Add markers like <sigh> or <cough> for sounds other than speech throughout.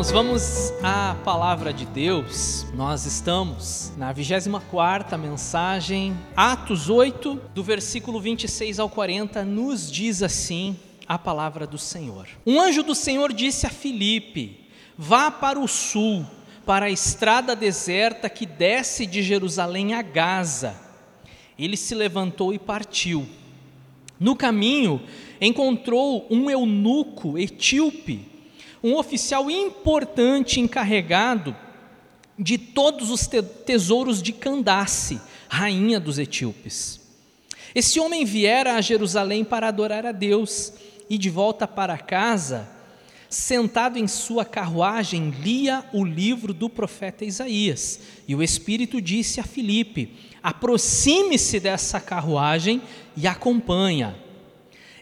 Irmãos, vamos à palavra de Deus. Nós estamos na 24ª mensagem, Atos 8, do versículo 26 ao 40, nos diz assim a palavra do Senhor. Um anjo do Senhor disse a Filipe: Vá para o sul, para a estrada deserta que desce de Jerusalém a Gaza. Ele se levantou e partiu. No caminho, encontrou um eunuco etíope um oficial importante encarregado de todos os tesouros de Candace, rainha dos etíopes. Esse homem viera a Jerusalém para adorar a Deus e de volta para casa, sentado em sua carruagem, lia o livro do profeta Isaías. E o Espírito disse a Filipe: aproxime-se dessa carruagem e acompanha.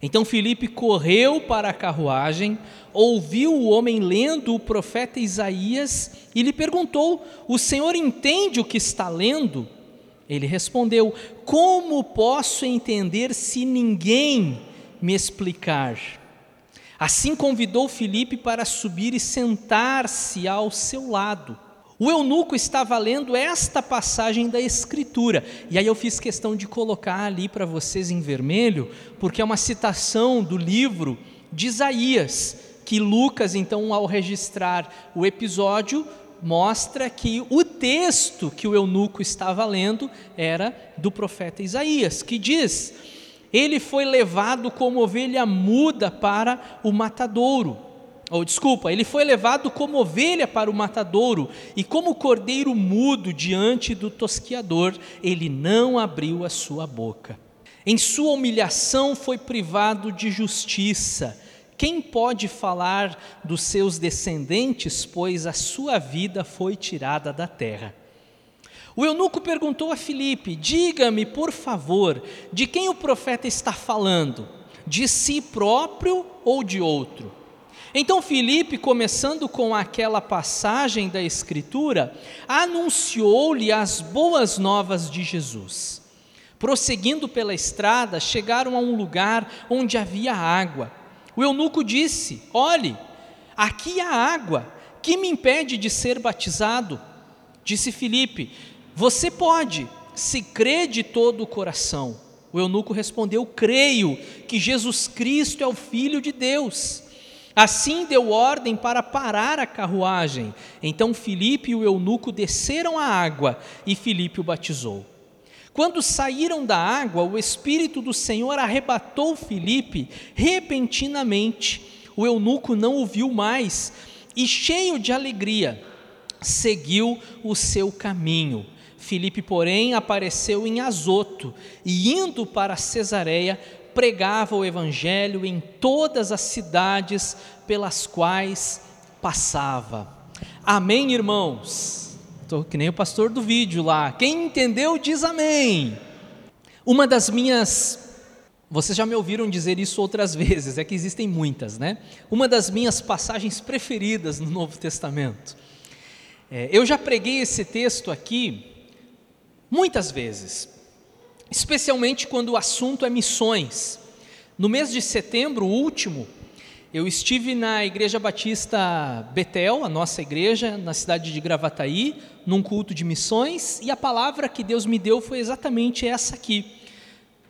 Então Filipe correu para a carruagem, ouviu o homem lendo o profeta Isaías e lhe perguntou: O senhor entende o que está lendo? Ele respondeu: Como posso entender se ninguém me explicar? Assim convidou Filipe para subir e sentar-se ao seu lado. O eunuco estava lendo esta passagem da Escritura, e aí eu fiz questão de colocar ali para vocês em vermelho, porque é uma citação do livro de Isaías, que Lucas, então, ao registrar o episódio, mostra que o texto que o eunuco estava lendo era do profeta Isaías, que diz: Ele foi levado como ovelha muda para o matadouro ou desculpa, ele foi levado como ovelha para o matadouro, e como cordeiro mudo diante do tosquiador, ele não abriu a sua boca. Em sua humilhação foi privado de justiça. Quem pode falar dos seus descendentes, pois a sua vida foi tirada da terra? O eunuco perguntou a Filipe: Diga-me, por favor, de quem o profeta está falando? De si próprio ou de outro? Então Filipe, começando com aquela passagem da Escritura, anunciou-lhe as boas novas de Jesus. Prosseguindo pela estrada, chegaram a um lugar onde havia água. O eunuco disse: Olhe, aqui há água, que me impede de ser batizado? Disse Filipe: Você pode, se crê de todo o coração. O eunuco respondeu: Creio que Jesus Cristo é o Filho de Deus. Assim deu ordem para parar a carruagem. Então Filipe e o eunuco desceram a água e Filipe o batizou. Quando saíram da água, o Espírito do Senhor arrebatou Filipe repentinamente. O eunuco não o viu mais e, cheio de alegria, seguiu o seu caminho. Filipe, porém, apareceu em Azoto e, indo para Cesareia, pregava o Evangelho em todas as cidades pelas quais passava. Amém, irmãos? Estou que nem o pastor do vídeo lá. Quem entendeu, diz amém. Uma das minhas. Vocês já me ouviram dizer isso outras <laughs> vezes, é que existem muitas, né? Uma das minhas passagens preferidas no Novo Testamento. É, eu já preguei esse texto aqui muitas vezes, especialmente quando o assunto é missões. No mês de setembro último, eu estive na Igreja Batista Betel, a nossa igreja, na cidade de Gravataí, num culto de missões, e a palavra que Deus me deu foi exatamente essa aqui.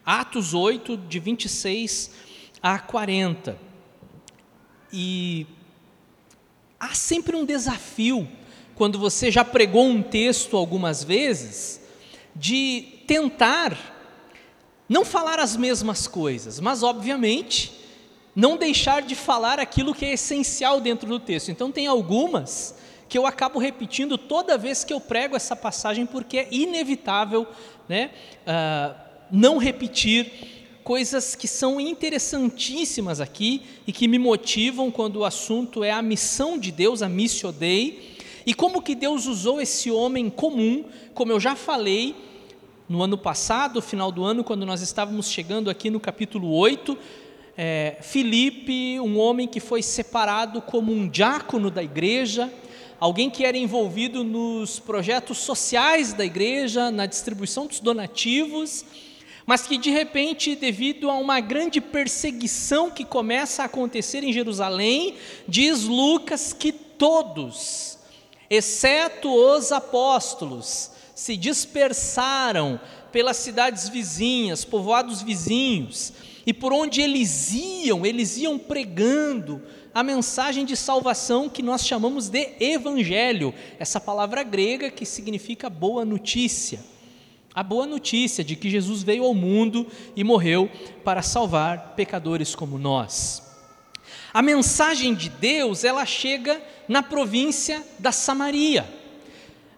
Atos 8, de 26 a 40. E há sempre um desafio, quando você já pregou um texto algumas vezes, de tentar não falar as mesmas coisas, mas obviamente não deixar de falar aquilo que é essencial dentro do texto. Então tem algumas que eu acabo repetindo toda vez que eu prego essa passagem, porque é inevitável né, uh, não repetir coisas que são interessantíssimas aqui e que me motivam quando o assunto é a missão de Deus, a missio Dei, e como que Deus usou esse homem comum, como eu já falei, no ano passado, final do ano, quando nós estávamos chegando aqui no capítulo 8, é, Filipe, um homem que foi separado como um diácono da igreja, alguém que era envolvido nos projetos sociais da igreja, na distribuição dos donativos, mas que de repente, devido a uma grande perseguição que começa a acontecer em Jerusalém, diz Lucas que todos, exceto os apóstolos, se dispersaram pelas cidades vizinhas, povoados vizinhos, e por onde eles iam, eles iam pregando a mensagem de salvação que nós chamamos de evangelho, essa palavra grega que significa boa notícia. A boa notícia de que Jesus veio ao mundo e morreu para salvar pecadores como nós. A mensagem de Deus, ela chega na província da Samaria.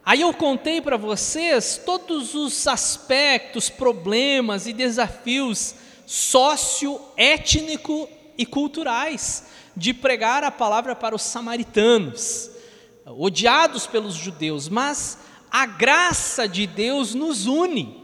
Aí eu contei para vocês todos os aspectos, problemas e desafios socioétnico e culturais de pregar a palavra para os samaritanos, odiados pelos judeus, mas a graça de Deus nos une.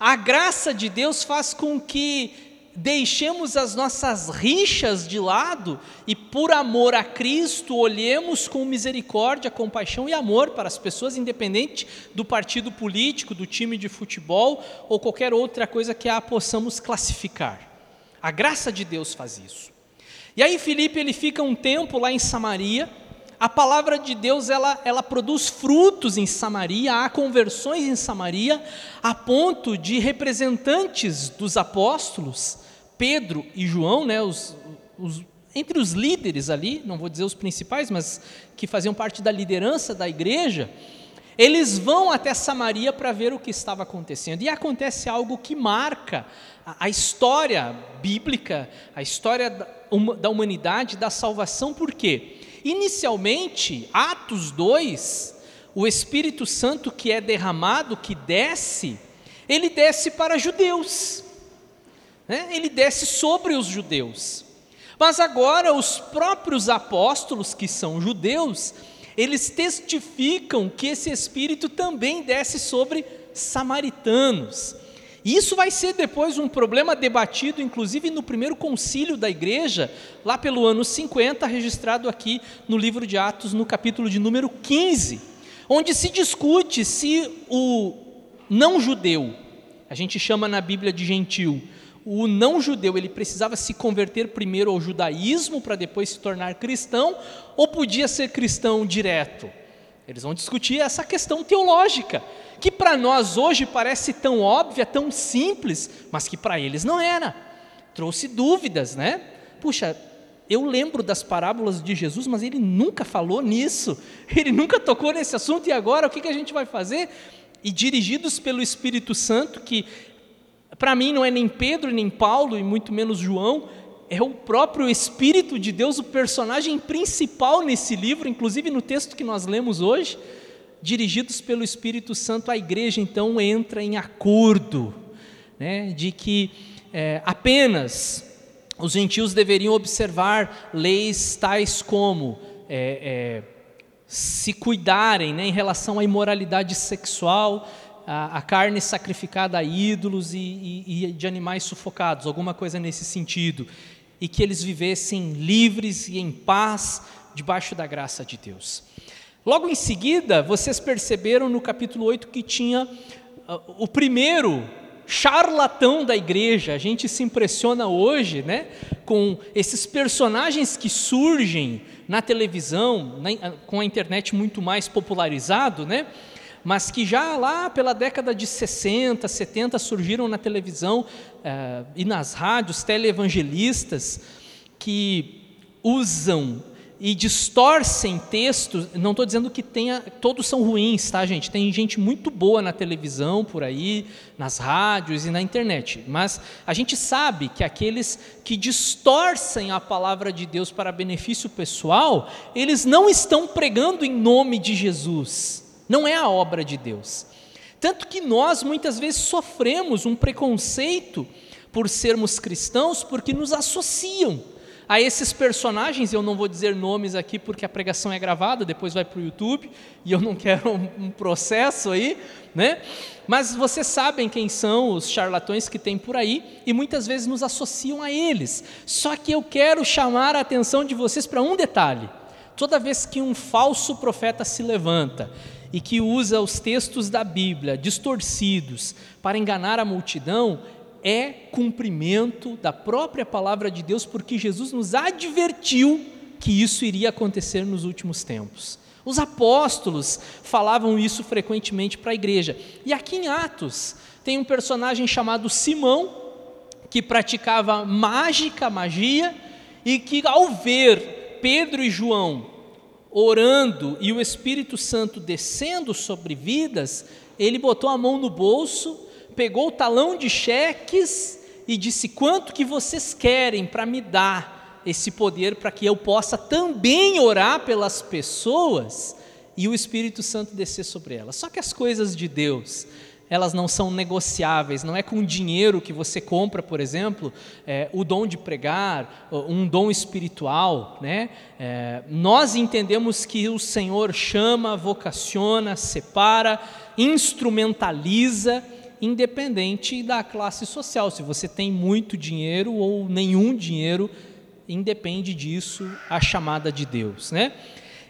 A graça de Deus faz com que deixemos as nossas rixas de lado e, por amor a Cristo, olhemos com misericórdia, compaixão e amor para as pessoas, independente do partido político, do time de futebol ou qualquer outra coisa que a possamos classificar. A graça de Deus faz isso. E aí Filipe ele fica um tempo lá em Samaria. A palavra de Deus ela, ela produz frutos em Samaria, há conversões em Samaria, a ponto de representantes dos apóstolos, Pedro e João, né, os, os, entre os líderes ali, não vou dizer os principais, mas que faziam parte da liderança da igreja, eles vão até Samaria para ver o que estava acontecendo. E acontece algo que marca a, história bíblica, a história da humanidade, da salvação, por quê? Inicialmente, Atos 2, o Espírito Santo que é derramado, que desce, ele desce para judeus, né? ele desce sobre os judeus. Mas agora, os próprios apóstolos, que são judeus, eles testificam que esse Espírito também desce sobre samaritanos. E isso vai ser depois um problema debatido, inclusive no primeiro concílio da igreja, lá pelo ano 50, registrado aqui no livro de Atos, no capítulo de número 15, onde se discute se o não judeu, a gente chama na Bíblia de gentil, o não judeu ele precisava se converter primeiro ao judaísmo para depois se tornar cristão, ou podia ser cristão direto. Eles vão discutir essa questão teológica que para nós hoje parece tão óbvia, tão simples, mas que para eles não era. Trouxe dúvidas, né? Puxa, eu lembro das parábolas de Jesus, mas ele nunca falou nisso, <laughs> ele nunca tocou nesse assunto, e agora o que, que a gente vai fazer? E dirigidos pelo Espírito Santo, que para mim não é nem Pedro, nem Paulo, e muito menos João, é o próprio Espírito de Deus, o personagem principal nesse livro, inclusive no texto que nós lemos hoje dirigidos pelo Espírito Santo, a igreja então entra em acordo né, de que é, apenas os gentios deveriam observar leis tais como é, é, se cuidarem né, em relação à imoralidade sexual, a, a carne sacrificada a ídolos e, e, e de animais sufocados, alguma coisa nesse sentido, e que eles vivessem livres e em paz debaixo da graça de Deus. Logo em seguida, vocês perceberam no capítulo 8 que tinha uh, o primeiro charlatão da igreja. A gente se impressiona hoje né, com esses personagens que surgem na televisão, na, uh, com a internet muito mais popularizado, né? Mas que já lá pela década de 60, 70 surgiram na televisão uh, e nas rádios televangelistas que usam e distorcem textos, não estou dizendo que tenha, todos são ruins, tá, gente? Tem gente muito boa na televisão, por aí, nas rádios e na internet, mas a gente sabe que aqueles que distorcem a palavra de Deus para benefício pessoal, eles não estão pregando em nome de Jesus, não é a obra de Deus. Tanto que nós muitas vezes sofremos um preconceito por sermos cristãos porque nos associam a esses personagens, eu não vou dizer nomes aqui porque a pregação é gravada, depois vai para o YouTube, e eu não <laughs> quero um, um, processo aí, né? Mas vocês sabem quem são os charlatões que tem por aí, e muitas vezes nos associam a eles. Só que eu quero chamar a atenção de vocês para um detalhe. Toda vez que um falso profeta se levanta e que usa os textos da Bíblia distorcidos para enganar a multidão, é cumprimento da própria palavra de Deus, porque Jesus nos advertiu que isso iria acontecer nos últimos tempos. Os apóstolos falavam isso frequentemente para a igreja. E aqui em Atos tem um personagem chamado Simão, que praticava mágica, magia, e que ao ver Pedro e João orando e o Espírito Santo descendo sobre vidas, ele botou a mão no bolso, pegou o talão de cheques e disse: Quanto que vocês querem para me dar? esse poder para que eu possa também orar pelas pessoas e o Espírito Santo descer sobre elas. Só que as coisas de Deus, elas não são negociáveis, não é com dinheiro que você compra, por exemplo, é, o dom de pregar, um dom espiritual. Né? É, nós entendemos que o Senhor chama, vocaciona, separa, instrumentaliza, independente da classe social. Se você tem muito dinheiro ou nenhum dinheiro, independe disso a chamada de Deus, né?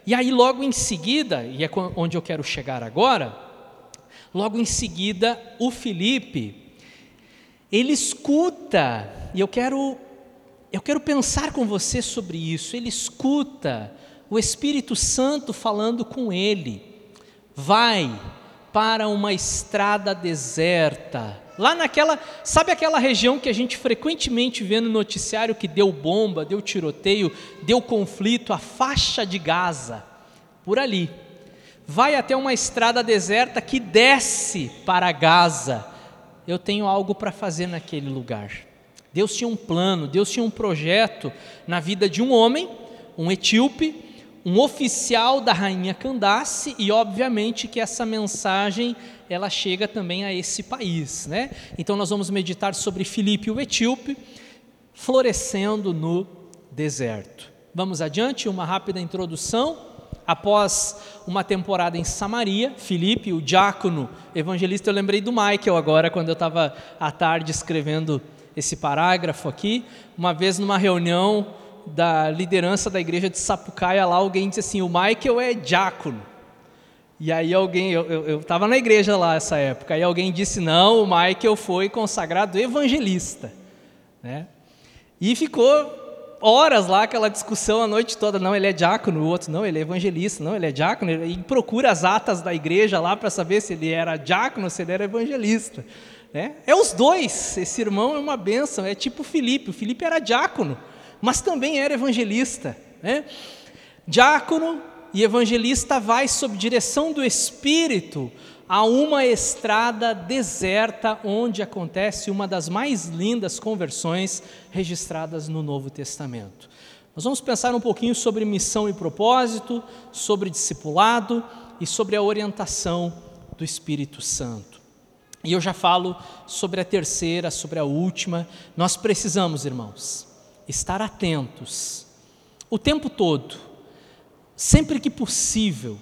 E aí logo em seguida, e é onde eu quero chegar agora, logo em seguida o Felipe ele escuta, e eu quero eu quero pensar com você sobre isso. Ele escuta o Espírito Santo falando com ele. Vai para uma estrada deserta Lá naquela, sabe aquela região que a gente frequentemente vê no noticiário que deu bomba, deu tiroteio, deu conflito, a faixa de Gaza, por ali. Vai até uma estrada deserta que desce para Gaza. Eu tenho algo para fazer naquele lugar. Deus tinha um plano, Deus tinha um projeto na vida de um homem, um etíope, um oficial da rainha Candace, e obviamente que essa mensagem ela chega também a esse país. Né? Então nós vamos meditar sobre Filipe o etíope, florescendo no deserto. Vamos adiante, uma rápida introdução. Após uma temporada em Samaria, Filipe, o diácono evangelista, eu lembrei do Michael agora, quando eu estava à tarde escrevendo esse parágrafo aqui. Uma vez numa reunião da liderança da igreja de Sapucaia, lá alguém disse assim: o Michael é diácono. E aí alguém, eu estava na igreja lá essa época, aí alguém disse, não, o Michael foi consagrado evangelista. Né? E ficou horas lá aquela discussão a noite toda, não, ele é diácono, o outro, não, ele é evangelista, não, ele é diácono, e procura as atas da igreja lá para saber se ele era diácono, se ele era evangelista. Né? É os dois, esse irmão é uma bênção, é tipo o Filipe, o Filipe era diácono, mas também era evangelista. Né? Diácono, e evangelista vai sob direção do Espírito a uma estrada deserta onde acontece uma das mais lindas conversões registradas no Novo Testamento. Nós vamos pensar um pouquinho sobre missão e propósito, sobre discipulado e sobre a orientação do Espírito Santo. E eu já falo sobre a terceira, sobre a última. Nós precisamos, irmãos, estar atentos o tempo todo sempre que possível,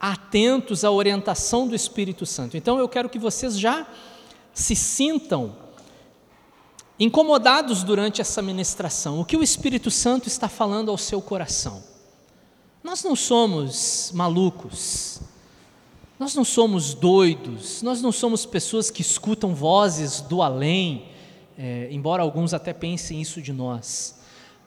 atentos à orientação do Espírito Santo. Então eu quero que vocês já se sintam incomodados durante essa ministração. O que o Espírito Santo está falando ao seu coração? Nós não somos malucos, nós não somos doidos, nós não somos pessoas que escutam vozes do além, é, embora alguns até pensem isso de nós.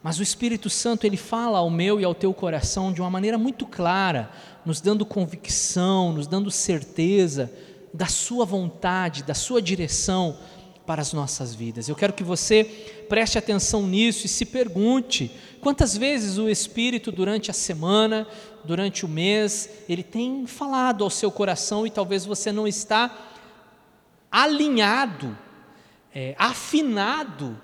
Mas o Espírito Santo, ele fala ao meu e ao teu coração de uma maneira muito clara, nos dando convicção, nos dando certeza da sua vontade, da sua direção para as nossas vidas. Eu quero que você preste atenção nisso e se pergunte quantas vezes o Espírito durante a semana, durante o mês, ele tem falado ao seu coração e talvez você não está alinhado, é, afinado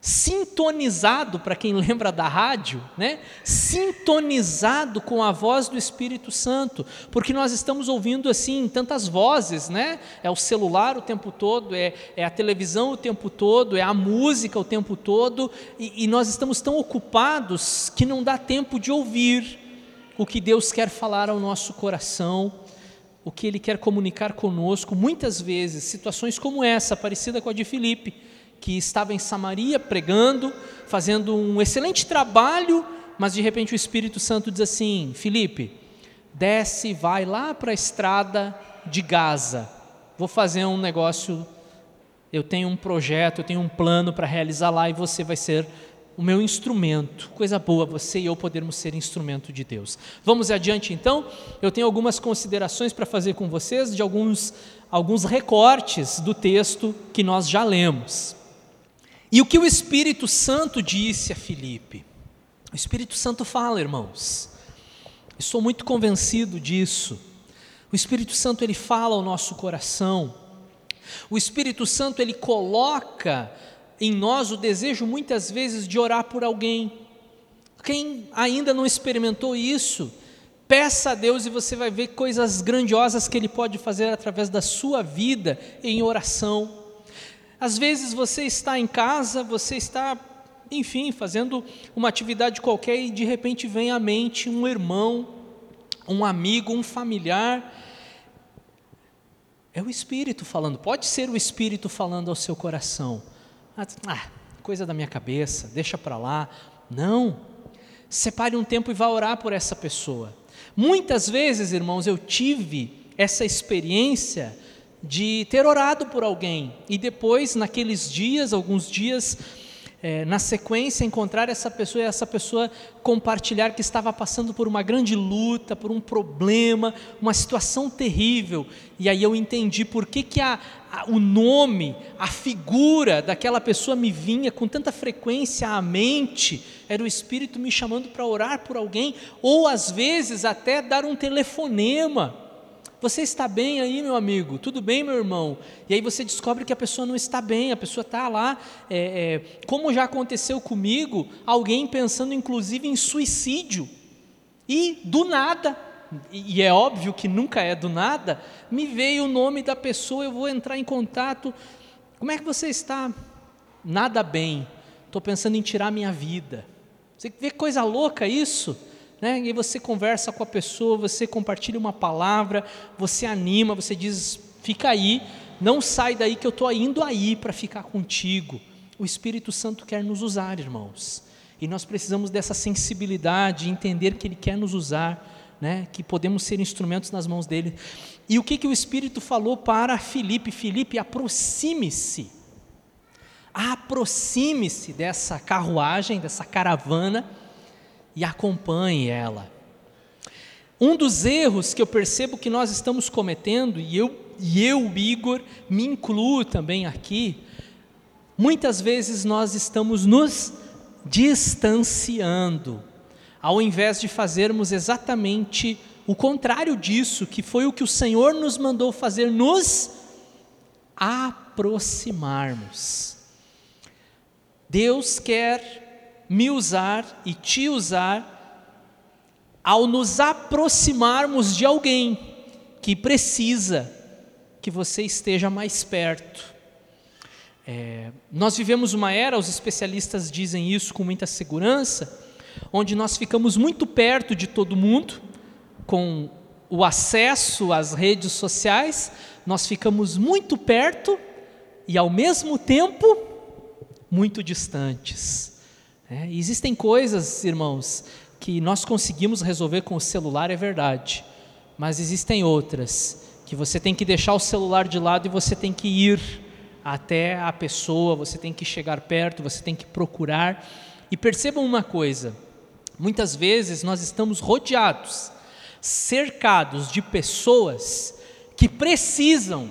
sintonizado, para quem lembra da rádio, né? sintonizado com a voz do Espírito Santo, porque nós estamos ouvindo assim tantas vozes, né? É o celular o tempo todo, é, é a televisão o tempo todo, é a música o tempo todo, e, e nós estamos tão ocupados que não dá tempo de ouvir o que Deus quer falar ao nosso coração, o que Ele quer comunicar conosco. Muitas vezes, situações como essa, parecida com a de Filipe, que estava em Samaria pregando, fazendo um excelente trabalho, mas de repente o Espírito Santo diz assim: Felipe, desce e vai lá para a estrada de Gaza. Vou fazer um negócio, eu tenho um projeto, eu tenho um plano para realizar lá e você vai ser o meu instrumento. Coisa boa, você e eu podermos ser instrumento de Deus. Vamos adiante então. Eu tenho algumas considerações para fazer com vocês de alguns, alguns recortes do texto que nós já lemos. E o que o Espírito Santo disse a Filipe? O Espírito Santo fala, irmãos. Estou muito convencido disso. O Espírito Santo ele fala ao nosso coração. O Espírito Santo ele coloca em nós o desejo muitas vezes de orar por alguém. Quem ainda não experimentou isso, peça a Deus e você vai ver coisas grandiosas que Ele pode fazer através da sua vida em oração. Às vezes você está em casa, você está, enfim, fazendo uma atividade qualquer e de repente vem à mente um irmão, um amigo, um familiar. É o Espírito falando, pode ser o Espírito falando ao seu coração. Ah, coisa da minha cabeça, deixa para lá. Não. Separe um tempo e vá orar por essa pessoa. Muitas vezes, irmãos, eu tive essa experiência de ter orado por alguém e depois, naqueles dias, alguns dias, é, na sequência, encontrar essa pessoa e essa pessoa compartilhar que estava passando por uma grande luta, por um problema, uma situação terrível. E aí eu entendi por que, que a, a, o nome, a figura daquela pessoa me vinha com tanta frequência à mente. Era o Espírito me chamando para orar por alguém, ou às vezes até dar um telefonema você está bem aí, meu amigo? Tudo bem, meu irmão? E aí você descobre que a pessoa não está bem, a pessoa está lá. É, é, como já aconteceu comigo, alguém pensando inclusive em suicídio. E do nada, e é óbvio que nunca é do nada, me veio o nome da pessoa, eu vou entrar em contato. Como é que você está? Nada bem. Estou pensando em tirar minha vida. Você vê que coisa louca isso? Né? E você conversa com a pessoa, você compartilha uma palavra, você anima, você diz: fica aí, não sai daí que eu estou indo aí para ficar contigo. O Espírito Santo quer nos usar, irmãos, e nós precisamos dessa sensibilidade, entender que Ele quer nos usar, né? Que podemos ser instrumentos nas mãos dele. E o que que o Espírito falou para Filipe? Filipe, aproxime-se. Aproxime-se dessa carruagem, dessa caravana e acompanhe ela. Um dos erros que eu percebo que nós estamos cometendo, e eu, e eu, Igor, me incluo também aqui, muitas vezes nós estamos nos distanciando, ao invés de fazermos exatamente o contrário disso, que foi o que o Senhor nos mandou fazer, nos aproximarmos. Deus quer me usar e te usar ao nos aproximarmos de alguém que precisa que você esteja mais perto. É, nós vivemos uma era, os especialistas dizem isso com muita segurança, onde nós ficamos muito perto de todo mundo, com o acesso às redes sociais, nós ficamos muito perto e ao mesmo tempo muito distantes. É, existem coisas, irmãos, que nós conseguimos resolver com o celular, é verdade, mas existem outras que você tem que deixar o celular de lado e você tem que ir até a pessoa, você tem que chegar perto, você tem que procurar. E percebam uma coisa: muitas vezes nós estamos rodeados, cercados de pessoas que precisam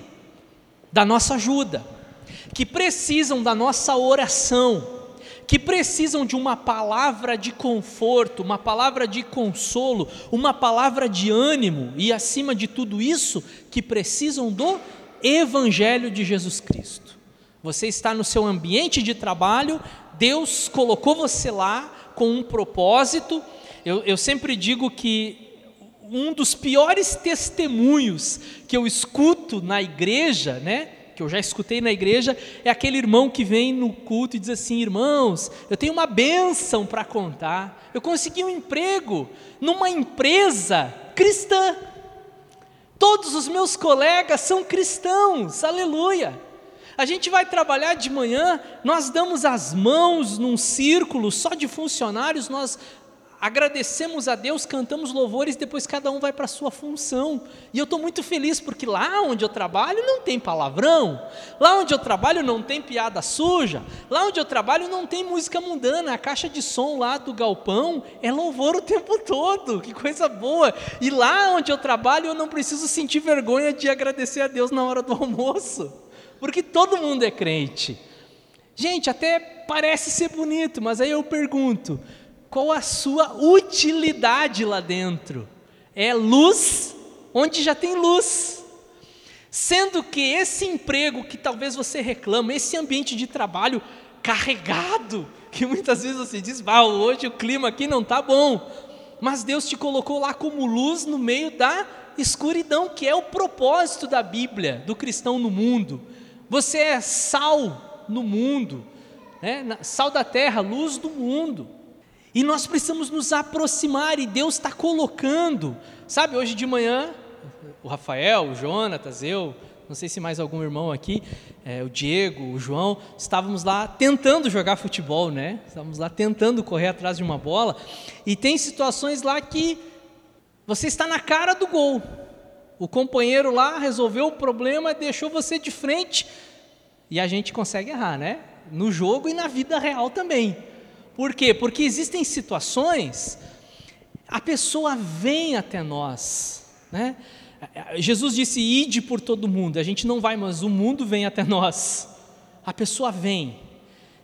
da nossa ajuda, que precisam da nossa oração que precisam de uma palavra de conforto, uma palavra de consolo, uma palavra de ânimo e, acima de tudo isso, que precisam do Evangelho de Jesus Cristo. Você está no seu ambiente de trabalho, Deus colocou você lá com um propósito. Eu, eu sempre digo que um dos piores testemunhos que eu escuto na igreja, né? Que eu já escutei na igreja, é aquele irmão que vem no culto e diz assim: irmãos, eu tenho uma bênção para contar. Eu consegui um emprego numa empresa cristã. Todos os meus colegas são cristãos, aleluia. A gente vai trabalhar de manhã, nós damos as mãos num círculo só de funcionários, nós agradecemos a Deus, cantamos louvores, depois cada um vai para a sua função. E eu estou muito feliz porque lá onde eu trabalho não tem palavrão, lá onde eu trabalho não tem piada suja, lá onde eu trabalho não tem música mundana, a caixa de som lá do galpão é louvor o tempo todo, que coisa boa. E lá onde eu trabalho eu não preciso sentir vergonha de agradecer a Deus na hora do almoço, porque todo mundo é crente. Gente, até parece ser bonito, mas aí eu pergunto: qual a sua utilidade lá dentro? É luz onde já tem luz. Sendo que esse emprego que talvez você reclama, esse ambiente de trabalho carregado, <laughs> que muitas vezes você diz, ah, hoje o clima aqui não está bom, mas Deus te colocou lá como luz no meio da escuridão, que é o propósito da Bíblia, do cristão no mundo. Você é sal no mundo, né? sal da terra, luz do mundo. E nós precisamos nos aproximar, e Deus está colocando. Sabe, hoje de manhã, o Rafael, o Jonatas, eu, não sei se mais algum irmão aqui, é, o Diego, o João, estávamos lá tentando jogar futebol, né? Estávamos lá tentando correr atrás de uma bola. E tem situações lá que você está na cara do gol. O companheiro lá resolveu o problema, deixou você de frente. E a gente consegue errar, né? No jogo e na vida real também. Por quê? Porque existem situações, a pessoa vem até nós, né? Jesus disse: ide por todo mundo. A gente não vai, mas o mundo vem até nós. A pessoa vem,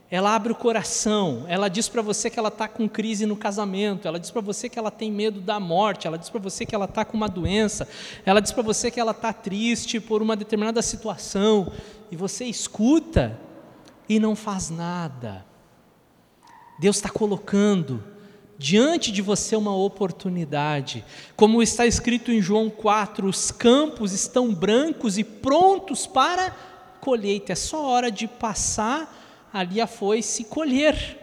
ela abre o coração, ela diz para você que ela está com crise no casamento, ela diz para você que ela tem medo da morte, ela diz para você que ela está com uma doença, ela diz para você que ela está triste por uma determinada situação, e você escuta e não faz nada. Deus está colocando diante de você uma oportunidade. Como está escrito em João 4, os campos estão brancos e prontos para colheita. É só hora de passar ali a foice e colher.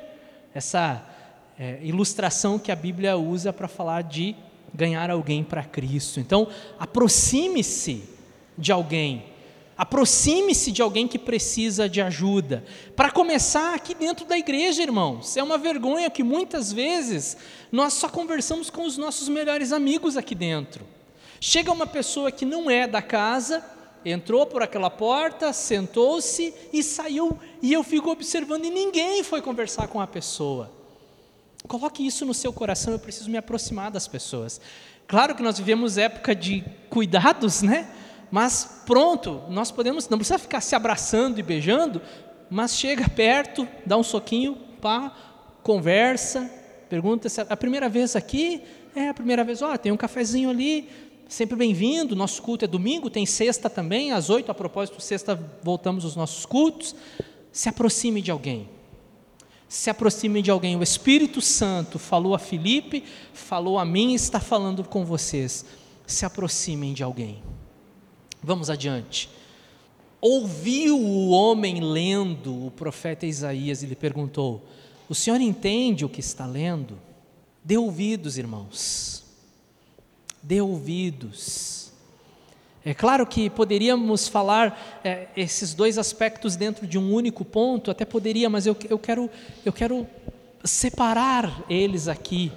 Essa é, ilustração que a Bíblia usa para falar de ganhar alguém para Cristo. Então, aproxime-se de alguém Aproxime-se de alguém que precisa de ajuda. Para começar, aqui dentro da igreja, irmãos, é uma vergonha que muitas vezes nós só conversamos com os nossos melhores amigos aqui dentro. Chega uma pessoa que não é da casa, entrou por aquela porta, sentou-se e saiu, e eu fico observando e ninguém foi conversar com a pessoa. Coloque isso no seu coração, eu preciso me aproximar das pessoas. Claro que nós vivemos época de cuidados, né? Mas pronto, nós podemos, não precisa ficar se abraçando e beijando, mas chega perto, dá um soquinho, pá, conversa, pergunta se é a primeira vez aqui, é a primeira vez, ó, tem um cafezinho ali, sempre bem-vindo, nosso culto é domingo, tem sexta também, às oito, a propósito, sexta voltamos os nossos cultos, se aproxime de alguém, se aproxime de alguém, o Espírito Santo falou a Felipe, falou a mim, está falando com vocês, se aproximem de alguém. Vamos adiante. Ouviu o homem lendo o profeta Isaías e lhe perguntou: O senhor entende o que está lendo? Dê ouvidos, irmãos. Dê ouvidos. É claro que poderíamos falar é, esses dois aspectos dentro de um único ponto, até poderia, mas eu, eu, quero, eu quero separar eles aqui.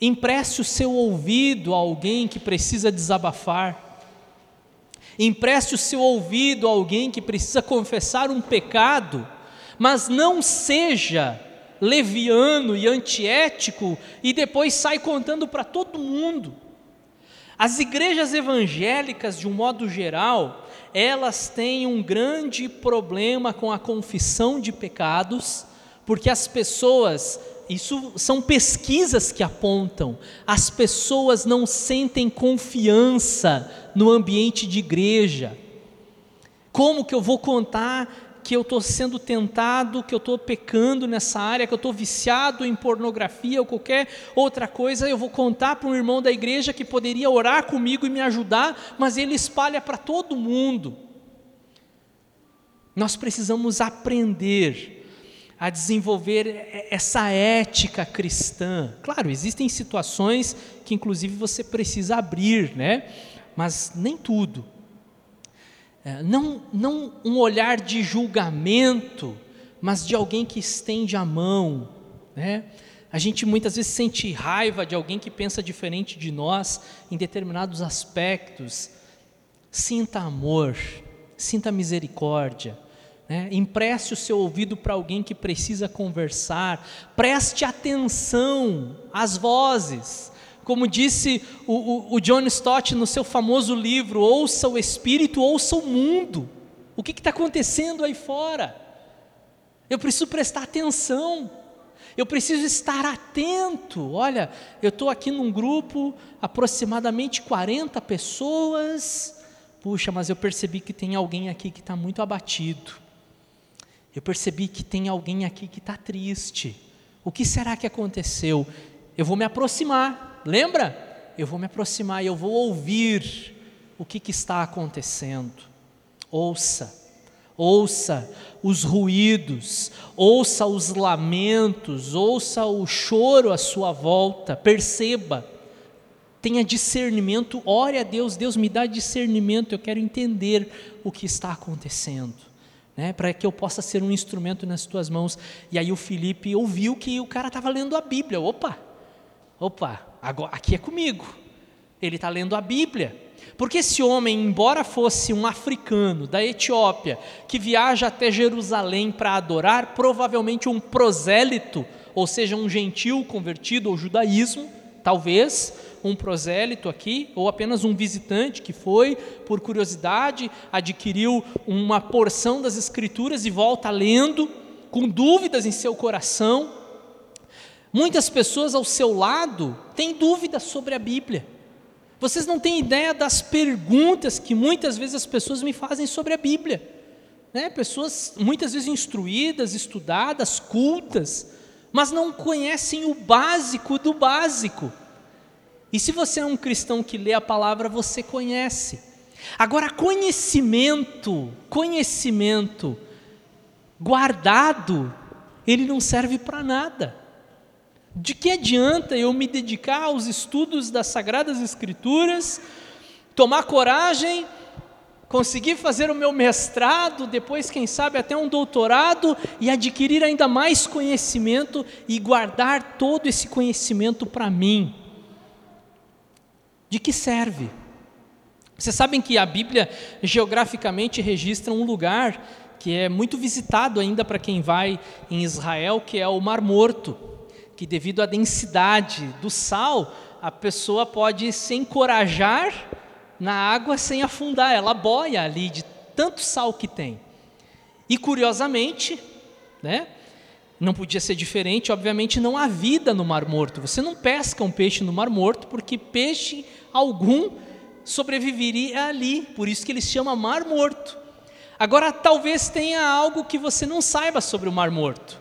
Empreste o seu ouvido a alguém que precisa desabafar Empreste o seu ouvido a alguém que precisa confessar um pecado, mas não seja leviano e antiético e depois sai contando para todo mundo. As igrejas evangélicas, de um modo geral, elas têm um grande problema com a confissão de pecados, porque as pessoas isso são pesquisas que apontam. As pessoas não sentem confiança no ambiente de igreja. Como que eu vou contar que eu estou sendo tentado, que eu estou pecando nessa área, que eu estou viciado em pornografia ou qualquer outra coisa? Eu vou contar para um irmão da igreja que poderia orar comigo e me ajudar, mas ele espalha para todo mundo. Nós precisamos aprender a desenvolver essa ética cristã. Claro, existem situações que inclusive você precisa abrir, né? Mas nem tudo. É, não, não um olhar de julgamento, mas de alguém que estende a mão, né? A gente muitas vezes sente raiva de alguém que pensa diferente de nós em determinados aspectos. Sinta amor, sinta misericórdia. Né? Empreste o seu ouvido para alguém que precisa conversar. Preste atenção às vozes. Como disse o, o, o John Stott no seu famoso livro: ouça o Espírito, ouça o mundo. O que está acontecendo aí fora? Eu preciso prestar atenção. Eu preciso estar atento. Olha, eu estou aqui num grupo, aproximadamente 40 pessoas. Puxa, mas eu percebi que tem alguém aqui que está muito abatido. Eu percebi que tem alguém aqui que está triste. O que será que aconteceu? Eu vou me aproximar, lembra? Eu vou me aproximar e eu vou ouvir o que, que está acontecendo. Ouça ouça os ruídos, ouça os lamentos, ouça o choro à sua volta, perceba, tenha discernimento, ore a Deus, Deus me dá discernimento, eu quero entender o que está acontecendo. Né, para que eu possa ser um instrumento nas tuas mãos. E aí o Felipe ouviu que o cara estava lendo a Bíblia. Opa, opa, agora, aqui é comigo. Ele está lendo a Bíblia. Porque esse homem, embora fosse um africano da Etiópia, que viaja até Jerusalém para adorar, provavelmente um prosélito, ou seja, um gentil convertido ao judaísmo, talvez um prosélito aqui, ou apenas um visitante que foi, por curiosidade, adquiriu uma porção das Escrituras e volta lendo, com dúvidas em seu coração. Muitas pessoas ao seu lado têm dúvidas sobre a Bíblia. Vocês não têm ideia das perguntas que muitas vezes as pessoas me fazem sobre a Bíblia. Né? Pessoas muitas vezes instruídas, estudadas, cultas, mas não conhecem o básico do básico. E se você é um cristão que lê a palavra, você conhece. Agora, conhecimento, conhecimento guardado, ele não serve para nada. De que adianta eu me dedicar aos estudos das Sagradas Escrituras, tomar coragem, conseguir fazer o meu mestrado, depois, quem sabe, até um doutorado e adquirir ainda mais conhecimento e guardar todo esse conhecimento para mim? De que serve? Vocês sabem que a Bíblia geograficamente registra um lugar que é muito visitado ainda para quem vai em Israel, que é o Mar Morto que devido à densidade do sal, a pessoa pode se encorajar na água sem afundar, ela boia ali de tanto sal que tem. E curiosamente, né, não podia ser diferente, obviamente não há vida no Mar Morto. Você não pesca um peixe no Mar Morto, porque peixe algum sobreviveria ali, por isso que ele chama Mar Morto. Agora, talvez tenha algo que você não saiba sobre o Mar Morto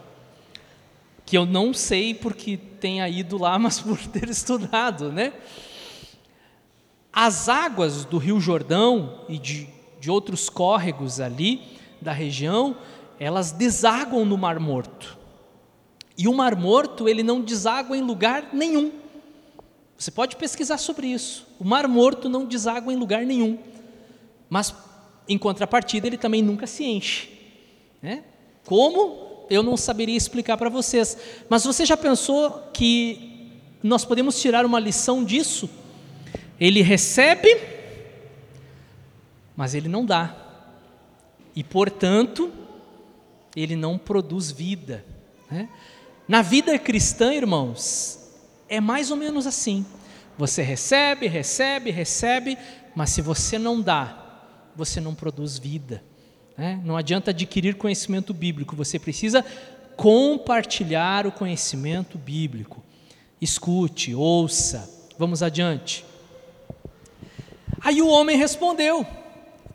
que eu não sei porque tenha ido lá, <laughs> mas por ter estudado, né? As águas do Rio Jordão e de, de outros córregos ali da região, elas desaguam no Mar Morto. E o Mar Morto, ele não deságua em lugar nenhum. Você pode pesquisar sobre isso. O Mar Morto não deságua em lugar nenhum. Mas, em contrapartida, ele também nunca se enche. Né? Como? eu não saberia explicar para vocês. Mas você já pensou que nós podemos tirar uma lição disso? Ele recebe, mas ele não dá. E, portanto, ele não produz vida. Né? Na vida cristã, irmãos, é mais ou menos assim. Você recebe, recebe, recebe, mas se você não dá, você não produz vida. Né? Não adianta adquirir conhecimento bíblico, você precisa compartilhar o conhecimento bíblico. Escute, ouça. Vamos adiante. Aí o homem respondeu: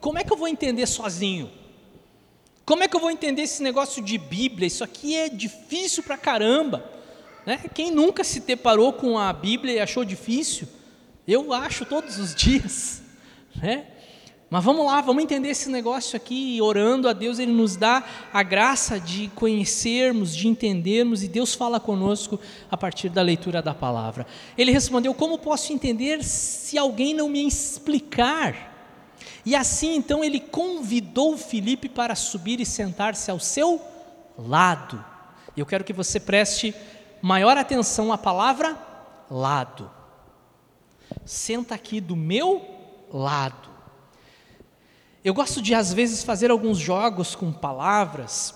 Como é que eu vou entender sozinho? Como é que eu vou entender esse negócio de Bíblia? Isso aqui é difícil pra caramba. Né? Quem nunca se deparou com a Bíblia e achou difícil? Eu acho todos os <laughs> dias. Né? Mas vamos lá, vamos entender esse negócio aqui, orando a Deus, Ele nos dá a graça de conhecermos, de entendermos, e Deus fala conosco a partir da leitura da palavra. Ele respondeu: Como posso entender se alguém não me explicar? E assim então ele convidou Filipe para subir e sentar-se ao seu lado. Eu quero que você preste maior atenção à palavra lado. Senta aqui do meu lado. Eu gosto de, às vezes, fazer alguns jogos com palavras.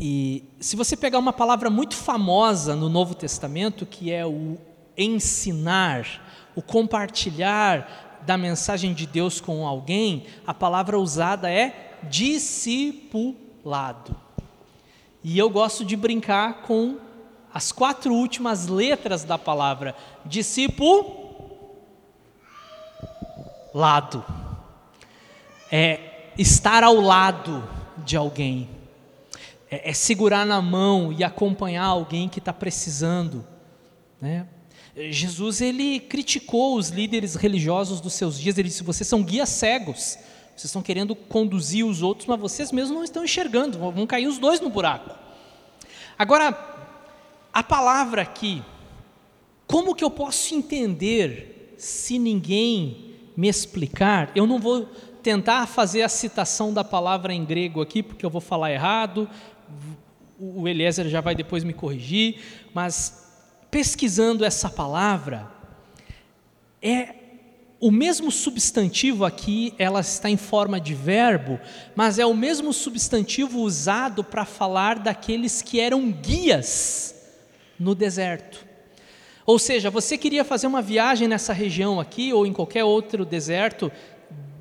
E se você pegar uma palavra muito famosa no Novo Testamento, que é o ensinar, o compartilhar da mensagem de Deus com alguém, a palavra usada é discipulado. E eu gosto de brincar com as quatro últimas letras da palavra discipulado. É estar ao lado de alguém, é, é segurar na mão e acompanhar alguém que está precisando. Né? Jesus ele criticou os líderes religiosos dos seus dias. Ele disse: vocês são guias cegos. Vocês estão querendo conduzir os outros, mas vocês mesmos não estão enxergando, vão cair os dois no buraco. Agora, a palavra aqui, como que eu posso entender se ninguém me explicar? Eu não vou tentar fazer a citação da palavra em grego aqui, porque eu vou falar errado, o Eliezer já vai depois me corrigir, mas pesquisando essa palavra, é o mesmo substantivo aqui, ela está em forma de verbo, mas é o mesmo substantivo usado para falar daqueles que eram guias no deserto. Ou seja, você queria fazer uma viagem nessa região aqui ou em qualquer outro deserto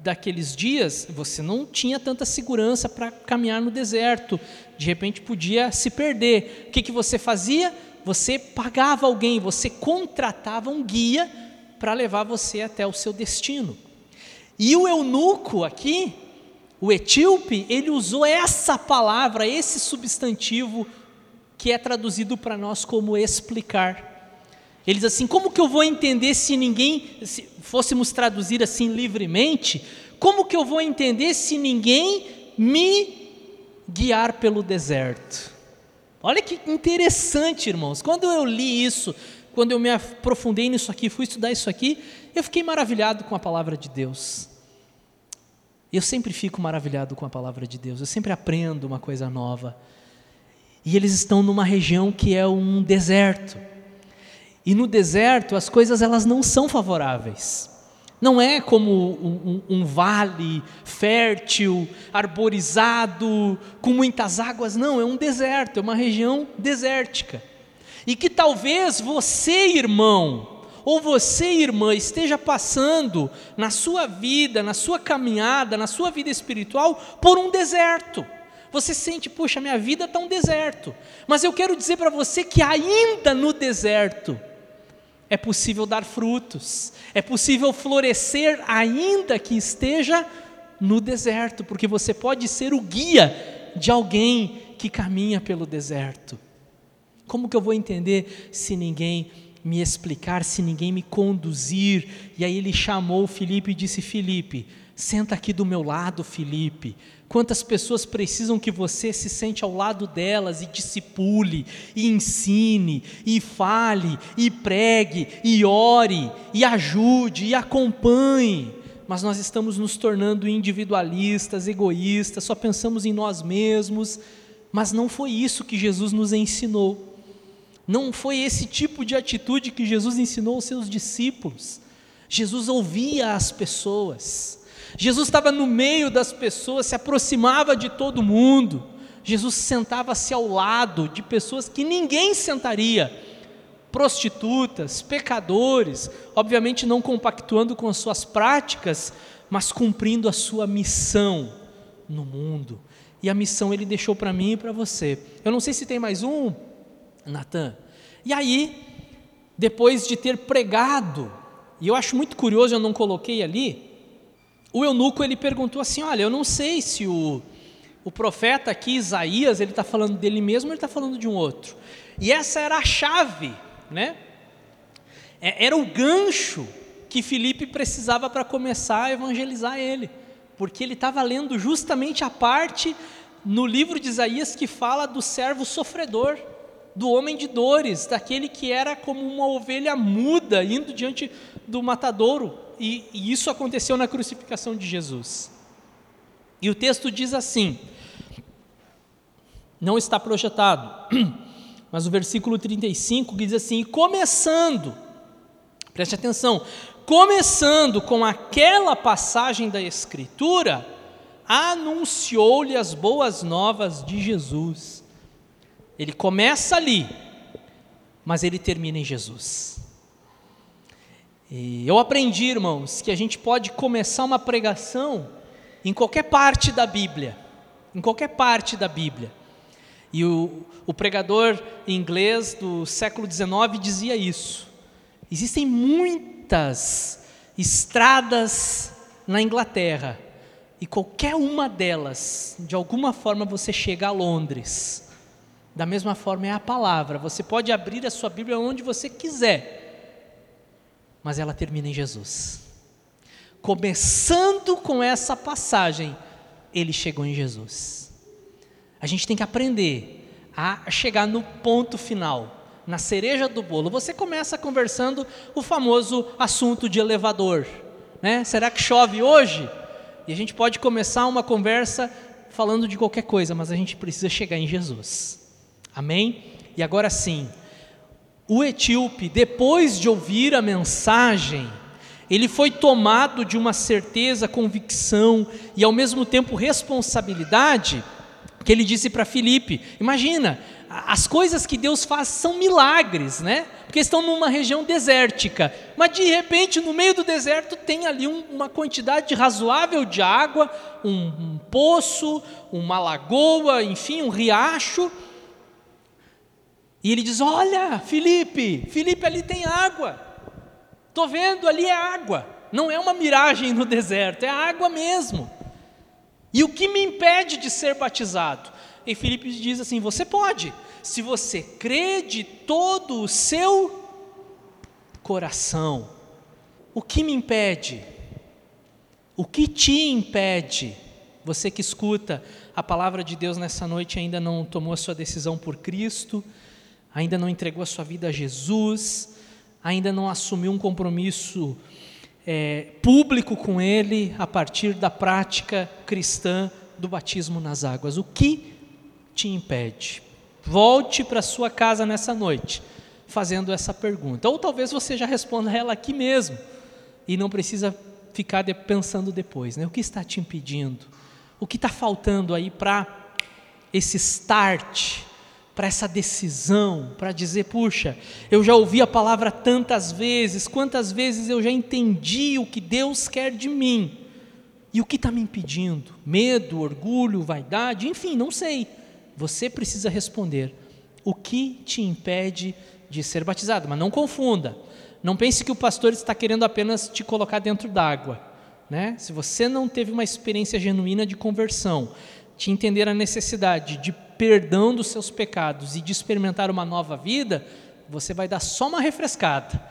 daqueles dias, você não tinha tanta segurança para caminhar no deserto. De repente podia se perder. O que, que você fazia? Você pagava alguém, você contratava um guia para levar você até o seu destino. E o eunuco aqui, o etíope, ele usou essa palavra, esse substantivo que é traduzido para nós como explicar. Ele diz assim: como que eu vou entender se ninguém, se fôssemos traduzir assim livremente, como que eu vou entender se ninguém me guiar pelo deserto? Olha que interessante, irmãos. Quando eu li isso, quando eu me aprofundei nisso aqui, fui estudar isso aqui, eu fiquei maravilhado com a palavra de Deus. Eu sempre fico maravilhado com a palavra de Deus, eu sempre aprendo uma coisa nova. E eles estão numa região que é um deserto. E no deserto as coisas elas não são favoráveis. Não é como um, um, um, vale fértil, arborizado, com muitas águas, não, é um deserto, é uma região desértica. E que talvez você, irmão, ou você, irmã, esteja passando na sua vida, na sua caminhada, na sua vida espiritual, por um deserto. Você sente, puxa, minha vida está um deserto. Mas eu quero dizer para você que ainda no deserto é possível dar frutos, é possível florescer, ainda que esteja no deserto, porque você pode ser o guia de alguém que caminha pelo deserto. Como que eu vou entender se ninguém me explicar, se ninguém me conduzir? E aí ele chamou Felipe e disse: Felipe, senta aqui do meu lado, Felipe. Quantas pessoas precisam que você se sente ao lado delas e discipule, e ensine, e fale, e pregue, e ore, e ajude, e acompanhe. Mas nós estamos nos tornando individualistas, egoístas, só pensamos em nós mesmos. Mas não foi isso que Jesus nos ensinou. Não foi esse tipo de atitude que Jesus ensinou aos seus discípulos. Jesus ouvia as pessoas. Jesus estava no meio das pessoas, se aproximava de todo mundo. Jesus sentava-se ao lado de pessoas que ninguém sentaria. Prostitutas, pecadores, obviamente não compactuando com as suas práticas, mas cumprindo a sua missão no mundo. E a missão ele deixou para mim e para você. Eu não sei se tem mais um, Natan. E aí, depois de ter pregado, e eu acho muito curioso, eu não coloquei ali, o eunuco ele perguntou assim: Olha, eu não sei se o, o profeta aqui, Isaías, ele está falando dele mesmo ou ele está falando de um outro. E essa era a chave, né? É, era o gancho que Felipe precisava para começar a evangelizar ele, porque ele estava lendo justamente a parte no livro de Isaías que fala do servo sofredor do homem de dores, daquele que era como uma ovelha muda indo diante do matadouro. E, e isso aconteceu na crucificação de Jesus. E o texto diz assim: não está projetado, <clears throat> mas o versículo 35 diz assim: começando, preste atenção, começando com aquela passagem da Escritura, anunciou-lhe as boas novas de Jesus. Ele começa ali, mas ele termina em Jesus. E eu aprendi, irmãos, que a gente pode começar uma pregação em qualquer parte da Bíblia, em qualquer parte da Bíblia. E o, o pregador inglês do século XIX dizia isso. Existem muitas estradas na Inglaterra, e qualquer uma delas, de alguma forma você chega a Londres. Da mesma forma é a palavra, você pode abrir a sua Bíblia onde você quiser, mas ela termina em Jesus. Começando com essa passagem, ele chegou em Jesus. A gente tem que aprender a chegar no ponto final, na cereja do bolo. Você começa conversando o famoso assunto de elevador, né? Será que chove hoje? E a gente pode começar uma conversa falando de qualquer coisa, mas a gente precisa chegar em Jesus. Amém? E agora sim, o etíope, depois de ouvir a mensagem, ele foi tomado de uma certeza, convicção e ao mesmo tempo responsabilidade, que ele disse para Filipe: Imagina, as coisas que Deus faz são milagres, né? Porque estão numa região desértica, mas de repente no meio do deserto tem ali um, uma quantidade razoável de água, um, um poço, uma lagoa, enfim, um riacho. E ele diz: Olha, Felipe, Felipe, ali tem água. Estou vendo, ali é água. Não é uma miragem no <laughs> deserto, é água mesmo. E o que me impede de ser batizado? E Filipe diz assim: Você pode, se você crê de todo o seu coração. O que me impede? O que te impede? Você que escuta a palavra de Deus nessa noite ainda não tomou a sua decisão por Cristo, ainda não entregou a sua vida a Jesus, ainda não assumiu um compromisso é, público com Ele a partir da prática cristã do batismo nas águas. O que te impede? Volte para sua casa nessa noite fazendo essa pergunta. Ou talvez você já responda ela aqui mesmo e não precisa ficar pensando depois. Né? O que está te impedindo? O que está faltando aí para esse start, para essa decisão, para dizer: puxa, eu já ouvi a palavra tantas vezes, quantas vezes eu já entendi o que Deus quer de mim. E o que está me impedindo? Medo, orgulho, vaidade, enfim, não sei. Você precisa responder o que te impede de ser batizado. Mas não confunda. Não pense que o pastor está querendo apenas te colocar dentro d'água. Né? Se você não teve uma experiência genuína de conversão, de entender a necessidade de perdão dos seus pecados e de experimentar uma nova vida, você vai dar só uma refrescada.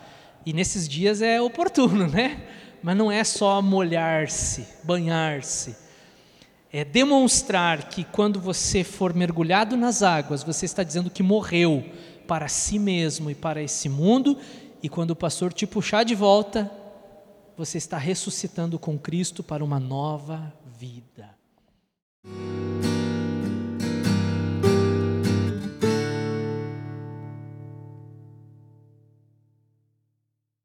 E nesses dias é oportuno, <laughs> né? Mas não é só molhar-se, banhar-se é demonstrar que quando você for mergulhado nas águas, você está dizendo que morreu para si mesmo e para esse mundo, e quando o pastor te puxar de volta, você está ressuscitando com Cristo para uma nova vida.